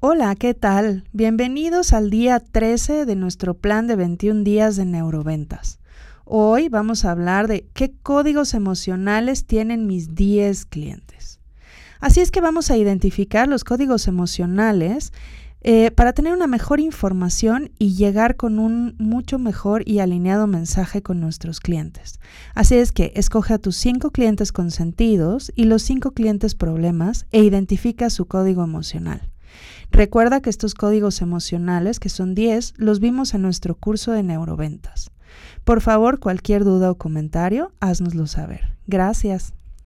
Hola, ¿qué tal? Bienvenidos al día 13 de nuestro plan de 21 días de neuroventas. Hoy vamos a hablar de qué códigos emocionales tienen mis 10 clientes. Así es que vamos a identificar los códigos emocionales eh, para tener una mejor información y llegar con un mucho mejor y alineado mensaje con nuestros clientes. Así es que escoge a tus 5 clientes consentidos y los 5 clientes problemas e identifica su código emocional. Recuerda que estos códigos emocionales, que son 10, los vimos en nuestro curso de neuroventas. Por favor, cualquier duda o comentario, háznoslo saber. Gracias.